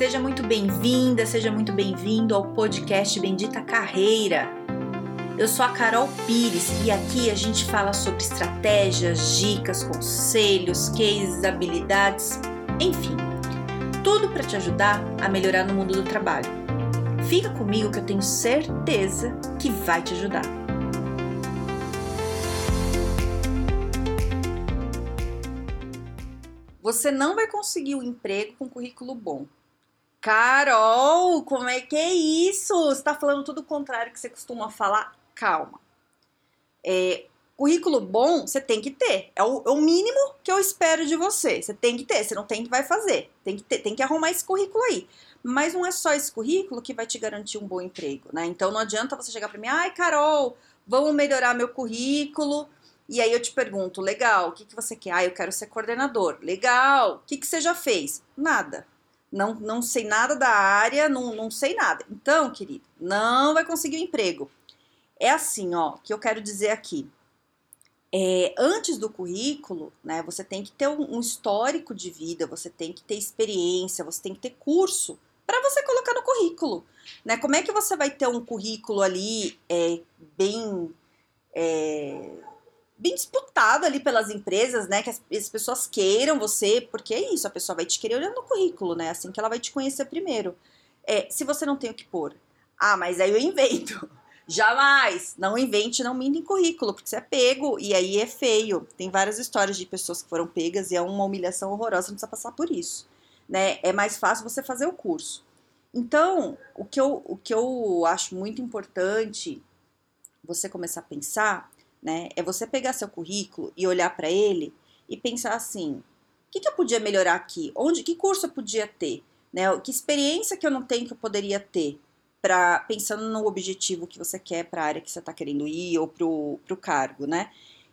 Seja muito bem-vinda, seja muito bem-vindo ao podcast Bendita Carreira. Eu sou a Carol Pires e aqui a gente fala sobre estratégias, dicas, conselhos, cases, habilidades, enfim, tudo para te ajudar a melhorar no mundo do trabalho. Fica comigo que eu tenho certeza que vai te ajudar. Você não vai conseguir um emprego com currículo bom. Carol, como é que é isso? Você está falando tudo o contrário que você costuma falar? Calma. É, currículo bom você tem que ter. É o, é o, mínimo que eu espero de você. Você tem que ter. Você não tem que vai fazer. Tem que, ter, tem que arrumar esse currículo aí. Mas não é só esse currículo que vai te garantir um bom emprego, né? Então não adianta você chegar para mim, ai, Carol, vamos melhorar meu currículo. E aí eu te pergunto, legal, o que, que você quer? Ah, eu quero ser coordenador. Legal, o que, que você já fez? Nada não, não sei nada da área, não, não sei nada. Então, querido, não vai conseguir um emprego. É assim, ó, que eu quero dizer aqui. É, antes do currículo, né, você tem que ter um, um histórico de vida, você tem que ter experiência, você tem que ter curso para você colocar no currículo. Né? Como é que você vai ter um currículo ali é, bem é, bem disputado ali pelas empresas, né? Que as, as, pessoas queiram você, porque é isso, a pessoa vai te querer olhando no currículo, né? Assim que ela vai te conhecer primeiro. É, se você não tem o que pôr, ah, mas aí eu invento. Jamais! Não invente, não minta em currículo, porque você é pego e aí é feio. Tem várias histórias de pessoas que foram pegas e é uma humilhação horrorosa, não precisa passar por isso. Né? É mais fácil você fazer o curso. Então, o que eu, o que eu acho muito importante você começar a pensar né? É você pegar seu currículo e olhar para ele e pensar assim: o que, que, eu podia melhorar aqui? Onde, que curso eu podia ter? Né? Que experiência que eu não tenho que eu poderia ter? Pra, pensando no objetivo que você quer para a área que você está querendo ir ou para o cargo, né?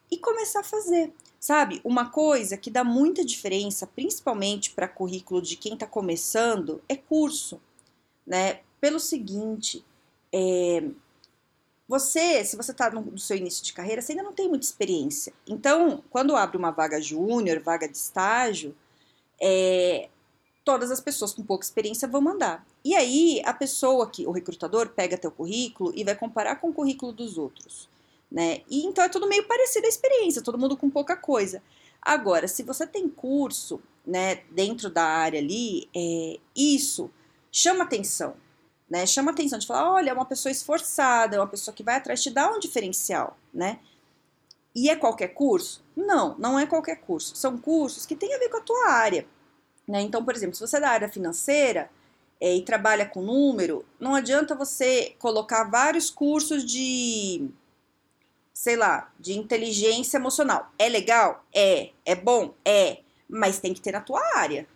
E começar a fazer. Sabe, uma coisa que dá muita diferença, principalmente para currículo de quem está começando, é curso, né? Pelo seguinte, é, você, se você está no, seu início de carreira, você ainda não tem muita experiência. Então, quando abre uma vaga júnior, vaga de estágio, é, todas as pessoas com pouca experiência vão mandar. E aí, a pessoa que, o recrutador, pega teu currículo e vai comparar com o currículo dos outros. Né? E então é tudo meio parecido a experiência, todo mundo com pouca coisa. Agora, se você tem curso, né, dentro da área ali, é, isso chama atenção né? Chama atenção de falar, olha, é uma pessoa esforçada, é uma pessoa que vai atrás, te dá um diferencial, né? E é qualquer curso? Não, não é qualquer curso. São cursos que têm a ver com a tua área. Né? Então, por exemplo, se você é da área financeira é, e trabalha com número, não adianta você colocar vários cursos de, sei lá, de inteligência emocional. É legal? É. É bom? É. Mas tem que ter na tua área.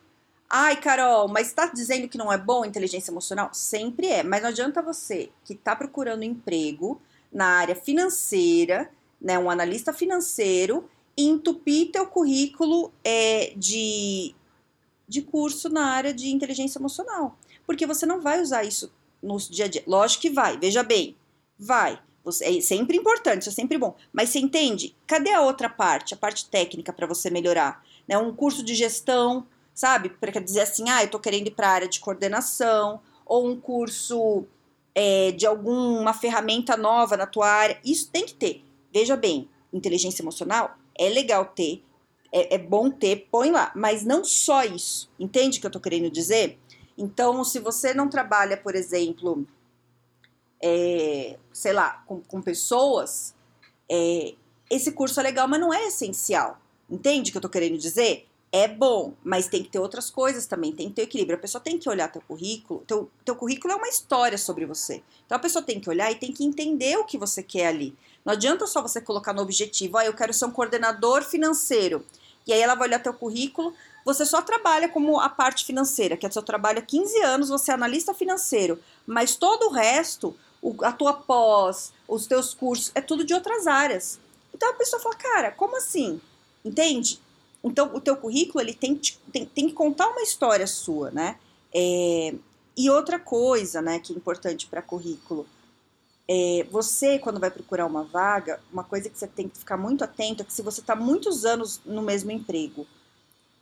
Ai, Carol, mas está dizendo que não é bom inteligência emocional? Sempre é, mas não adianta você que está procurando emprego na área financeira, né, um analista financeiro, entupir teu currículo é, de, de curso na área de inteligência emocional. Porque você não vai usar isso no dia a dia. Lógico que vai, veja bem, vai. Você, é sempre importante, é sempre bom. Mas você entende? Cadê a outra parte, a parte técnica para você melhorar? Né, um curso de gestão, sabe? Para dizer assim, ah, eu tô querendo ir para a área de coordenação, ou um curso é, de alguma ferramenta nova na tua área. Isso tem que ter. Veja bem, inteligência emocional é legal ter, é, é bom ter, põe lá, mas não só isso. Entende o que eu tô querendo dizer? Então, se você não trabalha, por exemplo, é, sei lá, com, com pessoas, é, esse curso é legal, mas não é essencial. Entende o que eu tô querendo dizer? É bom, mas tem que ter outras coisas também, tem que ter equilíbrio. A pessoa tem que olhar teu currículo, teu, teu currículo é uma história sobre você. Então a pessoa tem que olhar e tem que entender o que você quer ali. Não adianta só você colocar no objetivo, ah, eu quero ser um coordenador financeiro. E aí ela vai olhar teu currículo, você só trabalha como a parte financeira, que é seu trabalho há 15 anos, você é analista financeiro, mas todo o resto, a tua pós, os teus cursos, é tudo de outras áreas. Então a pessoa fala, cara, como assim? Entende? Então, o teu currículo ele tem, tem, tem que contar uma história sua, né? É, e outra coisa, né, que é importante para currículo, é, você, quando vai procurar uma vaga, uma coisa que você tem que ficar muito atento é que se você está muitos anos no mesmo emprego,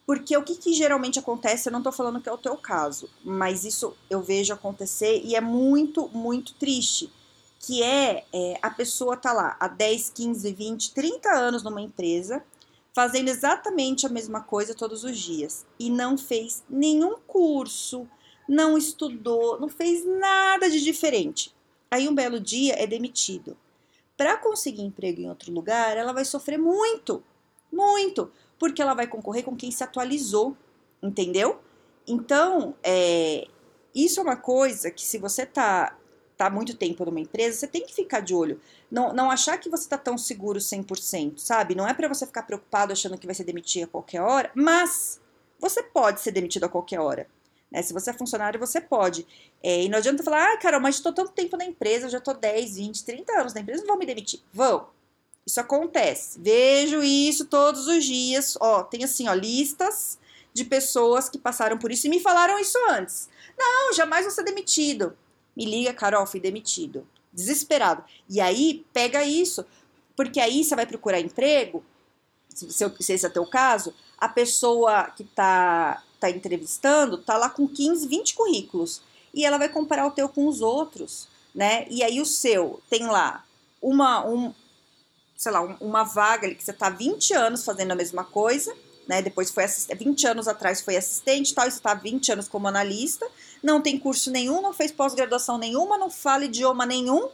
Porque o que, que geralmente acontece, eu não tô falando que é o teu caso, mas isso eu vejo acontecer e é muito, muito triste. Que é, é a pessoa tá lá há 10, 15, 20, 30 anos numa empresa, fazendo exatamente a mesma coisa todos os dias e não fez nenhum curso, não estudou, não fez nada de diferente. Aí um belo dia é demitido. Para conseguir emprego em outro lugar, ela vai sofrer muito, muito, porque ela vai concorrer com quem se atualizou, entendeu? Então, é, isso é uma coisa que se você tá tá muito tempo numa empresa, você tem que ficar de olho. Não, não achar que você tá tão seguro 100%, sabe? Não é para você ficar preocupado achando que vai ser demitido a qualquer hora, mas você pode ser demitido a qualquer hora. Né? Se você é funcionário, você pode. É, e não adianta falar, ah, Carol, mas estou tanto tempo na empresa, já estou 10, 20, 30 anos na empresa, não vão me demitir. Vão. Isso acontece. Vejo isso todos os dias. Ó, tem assim, ó, listas de pessoas que passaram por isso e me falaram isso antes. Não, jamais vou ser demitido. Me liga, Carol, fui demitido. Desesperado. E aí, pega isso. Porque aí você vai procurar emprego, se, se esse é o teu caso, a pessoa que está tá entrevistando tá lá com 15, 20 currículos. E ela vai comparar o teu com os outros, né? E aí o seu tem lá uma, um, sei lá, uma vaga ali que você tá 20 anos fazendo a mesma coisa, né? Depois foi 20 anos atrás foi assistente, tal, e você tá 20 anos como analista, não tem curso nenhum, não fez pós-graduação nenhuma, não fala idioma nenhum,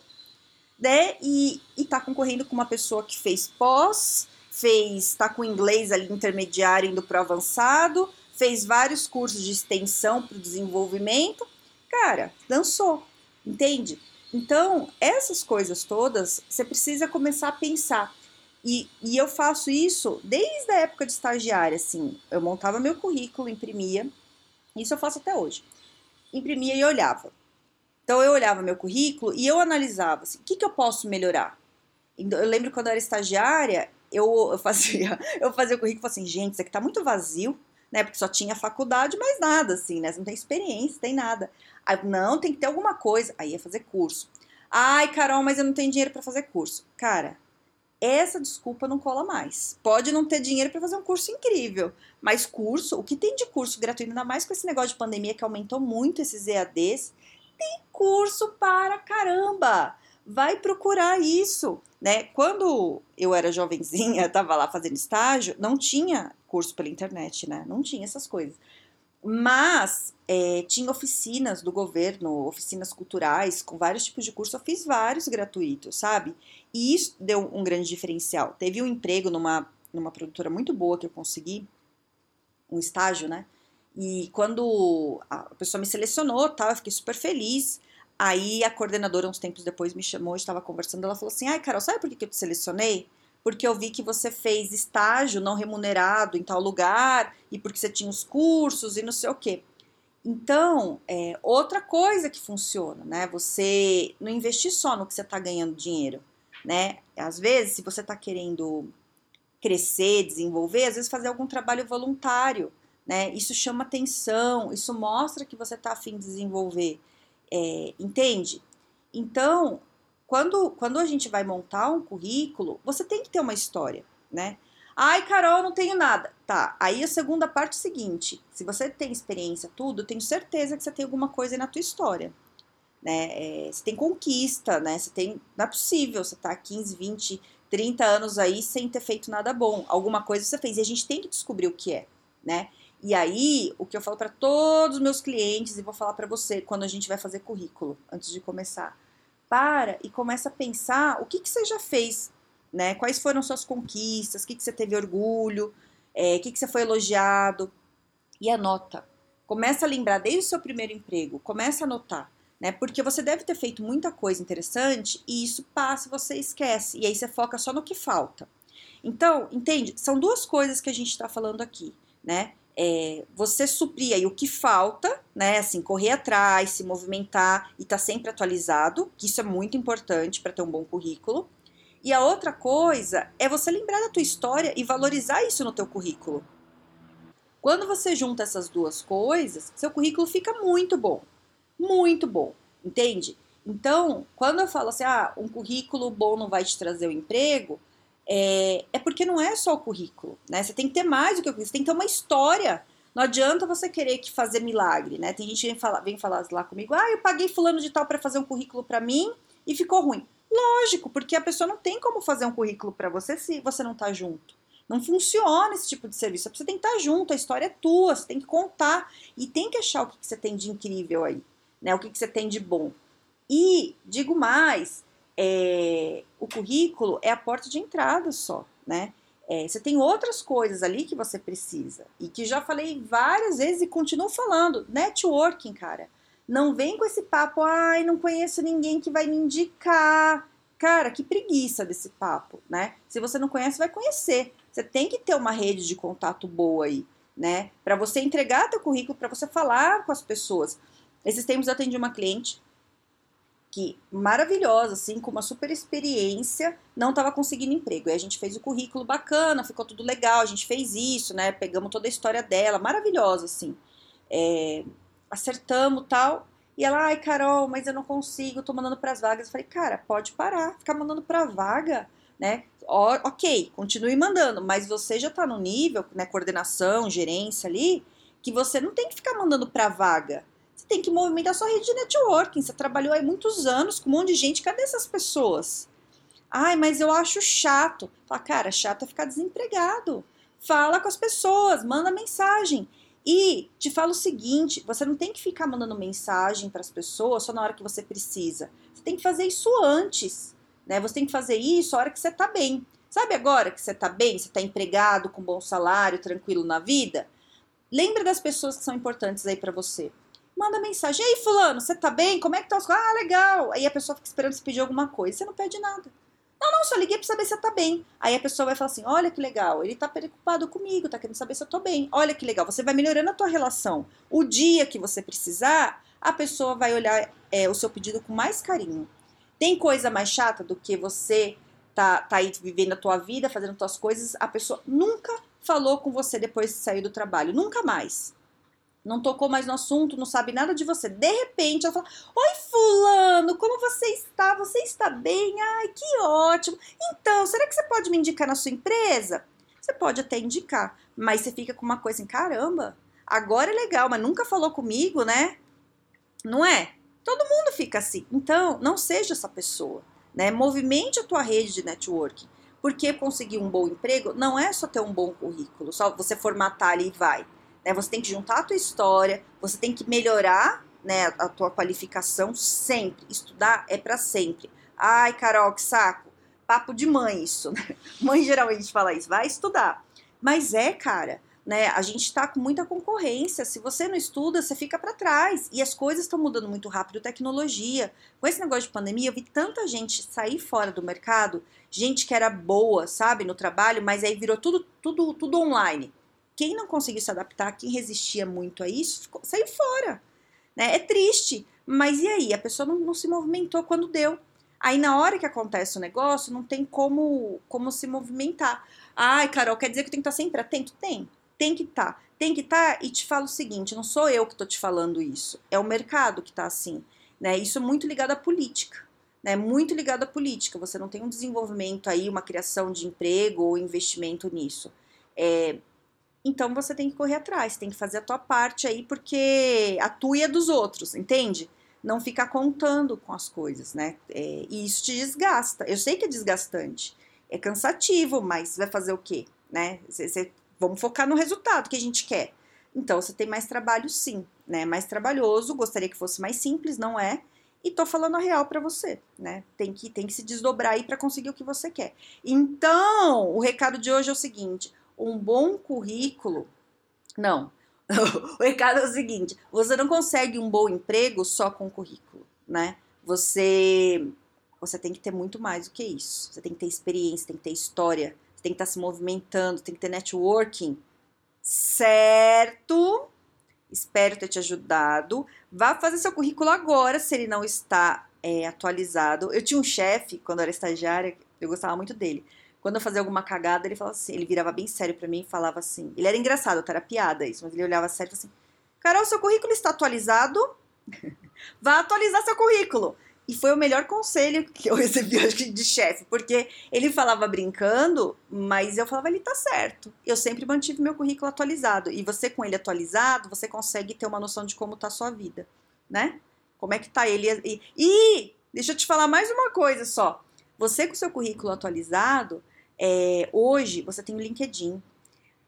né? E, e tá concorrendo com uma pessoa que fez pós, fez, tá com inglês ali intermediário indo pro avançado, fez vários cursos de extensão para o desenvolvimento, cara, dançou, entende? Então, essas coisas todas, você precisa começar a pensar. E, e eu faço isso desde a época de estagiária, assim. Eu montava meu currículo, imprimia, isso eu faço até hoje. Imprimia e olhava. Então, eu olhava meu currículo e eu analisava, assim, o que, que eu posso melhorar? Então, eu lembro quando eu era estagiária, eu, eu fazia eu fazia o currículo assim, gente, isso aqui tá muito vazio, né? Porque só tinha faculdade, mas nada, assim, né? Você não tem experiência, tem nada. Aí, não, tem que ter alguma coisa. Aí ia fazer curso. Ai, Carol, mas eu não tenho dinheiro para fazer curso. Cara, essa desculpa não cola mais. Pode não ter dinheiro para fazer um curso incrível, mas curso, o que tem de curso gratuito, ainda mais com esse negócio de pandemia que aumentou muito esses EADs, tem curso para caramba. Vai procurar isso, né? Quando eu era jovenzinha, tava lá fazendo estágio, não tinha curso pela internet, né? Não tinha essas coisas. Mas é, tinha oficinas do governo, oficinas culturais, com vários tipos de curso. Eu fiz vários gratuitos, sabe? E isso deu um grande diferencial. Teve um emprego numa, numa produtora muito boa que eu consegui, um estágio, né? E quando a pessoa me selecionou, tá, eu fiquei super feliz. Aí a coordenadora, uns tempos depois, me chamou, estava conversando, ela falou assim: ai, Carol, sabe por que eu te selecionei? Porque eu vi que você fez estágio não remunerado em tal lugar e porque você tinha os cursos e não sei o quê. Então, é, outra coisa que funciona, né? Você não investir só no que você está ganhando dinheiro, né? Às vezes, se você está querendo crescer, desenvolver, às vezes fazer algum trabalho voluntário, né? Isso chama atenção, isso mostra que você está afim de desenvolver, é, entende? Então, quando, quando a gente vai montar um currículo, você tem que ter uma história, né? Ai, Carol, não tenho nada. Tá, aí a segunda parte é seguinte: se você tem experiência, tudo, tenho certeza que você tem alguma coisa na tua história. Né? É, você tem conquista, né? Você tem. Não é possível você tá 15, 20, 30 anos aí sem ter feito nada bom. Alguma coisa você fez. E a gente tem que descobrir o que é, né? E aí, o que eu falo para todos os meus clientes, e vou falar para você quando a gente vai fazer currículo, antes de começar para e começa a pensar o que, que você já fez, né? Quais foram suas conquistas, o que, que você teve orgulho, é, o que, que você foi elogiado, e anota. Começa a lembrar desde o seu primeiro emprego, começa a anotar, né? Porque você deve ter feito muita coisa interessante e isso passa, você esquece, e aí você foca só no que falta. Então, entende? São duas coisas que a gente está falando aqui, né? é, você suprir aí o que falta, né? Assim, correr atrás, se movimentar e estar tá sempre atualizado, que isso é muito importante para ter um bom currículo. E a outra coisa é você lembrar da tua história e valorizar isso no teu currículo. Quando você junta essas duas coisas, seu currículo fica muito bom. Muito bom, entende? Então, quando eu falo assim, ah, um currículo bom não vai te trazer o emprego, é, é porque não é só o currículo, né? Você tem que ter mais do que o currículo, você tem que ter uma história. Não adianta você querer que fazer milagre, né? Tem gente que vem falar, vem falar lá comigo, ah, eu paguei fulano de tal para fazer um currículo para mim e ficou ruim. Lógico, porque a pessoa não tem como fazer um currículo para você se você não tá junto. Não funciona esse tipo de serviço. Você tem que estar junto, a história é tua, você tem que contar e tem que achar o que, você tem de incrível aí, né? O que, que você tem de bom. E digo mais, é, o currículo é a porta de entrada só, né? É, você tem outras coisas ali que você precisa e que já falei várias vezes e continuo falando. Networking, cara. Não vem com esse papo, ai, não conheço ninguém que vai me indicar. Cara, que preguiça desse papo, né? Se você não conhece, vai conhecer. Você tem que ter uma rede de contato boa aí, né? Para você entregar teu currículo, para você falar com as pessoas. Esses tempos eu atendi uma cliente que maravilhosa, assim, com uma super experiência, não estava conseguindo emprego. E a gente fez o currículo bacana, ficou tudo legal, a gente fez isso, né? Pegamos toda a história dela, maravilhosa, assim. É, acertamos tal. E ela, ai, Carol, mas eu não consigo, tô mandando para as vagas. Eu falei, cara, pode parar, ficar mandando para vaga, né? Ok, continue mandando, mas você já tá no nível, né, coordenação, gerência ali, que você não tem que ficar mandando para vaga. Você tem que movimentar sua rede de networking. Você trabalhou aí muitos anos com um monte de gente, cadê essas pessoas? Ai, mas eu acho chato. Fala, cara, chato é ficar desempregado. Fala com as pessoas, manda mensagem. E te falo o seguinte: você não tem que ficar mandando mensagem para as pessoas só na hora que você precisa. Você tem que fazer isso antes. Né? Você tem que fazer isso na hora que você está bem. Sabe agora que você está bem, você está empregado, com bom salário, tranquilo na vida? Lembra das pessoas que são importantes aí para você. Manda mensagem. Ei, fulano, você tá bem? Como é que tá os... Ah, legal. Aí a pessoa fica esperando você pedir alguma coisa. Você não pede nada. Não, não, só liguei pra saber se você tá bem. Aí a pessoa vai falar assim: olha que legal, ele tá preocupado comigo, tá querendo saber se eu tô bem. Olha que legal, você vai melhorando a tua relação. O dia que você precisar, a pessoa vai olhar é, o seu pedido com mais carinho. Tem coisa mais chata do que você tá, tá aí vivendo a tua vida, fazendo tuas coisas, a pessoa nunca falou com você depois de sair do trabalho, nunca mais não tocou mais no assunto, não sabe nada de você. De repente, ela fala: Oi, Fulano, como você está? Você está bem? Ai, que ótimo. Então, será que você pode me indicar na sua empresa? Você pode até indicar, mas você fica com uma coisa em caramba. Agora é legal, mas nunca falou comigo, né? Não é? Todo mundo fica assim. Então, não seja essa pessoa, né? Movimente a tua rede de networking. Porque conseguir um bom emprego não é só ter um bom currículo, só você formatar ali e vai né? Você tem que juntar a tua história, você tem que melhorar né, a tua qualificação sempre. Estudar é para sempre. Ai, Carol, que saco. Papo de mãe isso, né? Mãe geralmente fala isso, vai estudar. Mas é, cara, né? A gente está com muita concorrência. Se você não estuda, você fica para trás. E as coisas estão mudando muito rápido, tecnologia. Com esse negócio de pandemia, eu vi tanta gente sair fora do mercado, gente que era boa, sabe, no trabalho, mas aí virou tudo, tudo, tudo online. Quem não conseguiu se adaptar, quem resistia muito a isso, saiu fora. Né? É triste, mas e aí? A pessoa não, não se movimentou quando deu. Aí na hora que acontece o negócio, não tem como, como se movimentar. Ai, Carol, quer dizer que eu tenho que estar sempre atento? Tem, tem que estar. Tem que estar e te falo o seguinte, não sou eu que estou te falando isso, é o mercado que está assim. Né? Isso é muito ligado à política. Né? Muito ligado à política. Você não tem um desenvolvimento aí, uma criação de emprego ou investimento nisso. É, então você tem que correr atrás, tem que fazer a tua parte aí, porque a tua é dos outros, entende? Não ficar contando com as coisas, né? É, e isso te desgasta. Eu sei que é desgastante, é cansativo, mas vai fazer o quê? Né? Cê, cê, vamos focar no resultado que a gente quer. Então você tem mais trabalho, sim, né? Mais trabalhoso, gostaria que fosse mais simples, não é? E tô falando a real para você, né? Tem que, tem que se desdobrar aí para conseguir o que você quer. Então, o recado de hoje é o seguinte: um bom currículo. Não. o recado é o seguinte: você não consegue um bom emprego só com currículo, né? Você você tem que ter muito mais do que isso. Você tem que ter experiência, tem que ter história, tem que estar se movimentando, tem que ter networking. Certo? Espero ter te ajudado. Vá fazer seu currículo agora, se ele não está é, atualizado. Eu tinha um chefe, quando eu era estagiária, eu gostava muito dele. Quando eu fazia alguma cagada, ele falava assim, ele virava bem sério para mim e falava assim. Ele era engraçado, era piada isso, mas ele olhava sério e falava assim: Carol, seu currículo está atualizado? Vá atualizar seu currículo. E foi o melhor conselho que eu recebi, acho que, de chefe, porque ele falava brincando, mas eu falava, ele tá certo. Eu sempre mantive meu currículo atualizado. E você, com ele atualizado, você consegue ter uma noção de como tá a sua vida, né? Como é que tá ele. E, e deixa eu te falar mais uma coisa só. Você, com seu currículo atualizado, é, hoje você tem o LinkedIn.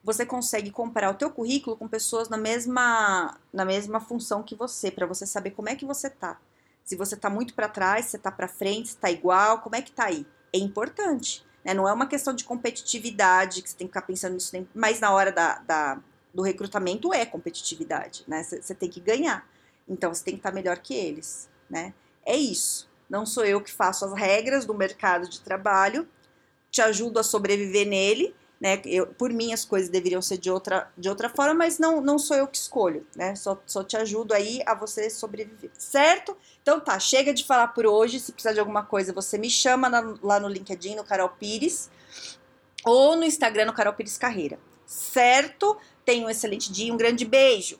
Você consegue comparar o teu currículo com pessoas na mesma, na mesma função que você, para você saber como é que você tá se você está muito para trás, se está para frente, se está igual, como é que está aí? É importante. Né? Não é uma questão de competitividade, que você tem que ficar pensando nisso, mas na hora da, da do recrutamento é competitividade, né? Você tem que ganhar. Então você tem que estar tá melhor que eles, né? É isso. Não sou eu que faço as regras do mercado de trabalho, te ajudo a sobreviver nele, né? Eu, por mim as coisas deveriam ser de outra, de outra forma, mas não, não sou eu que escolho, né? Só, só te ajudo aí a você sobreviver, certo? Então tá, chega de falar por hoje. Se precisar de alguma coisa, você me chama na, lá no LinkedIn, no Carol Pires, ou no Instagram, no Carol Pires Carreira, certo? Tenha um excelente dia, um grande beijo!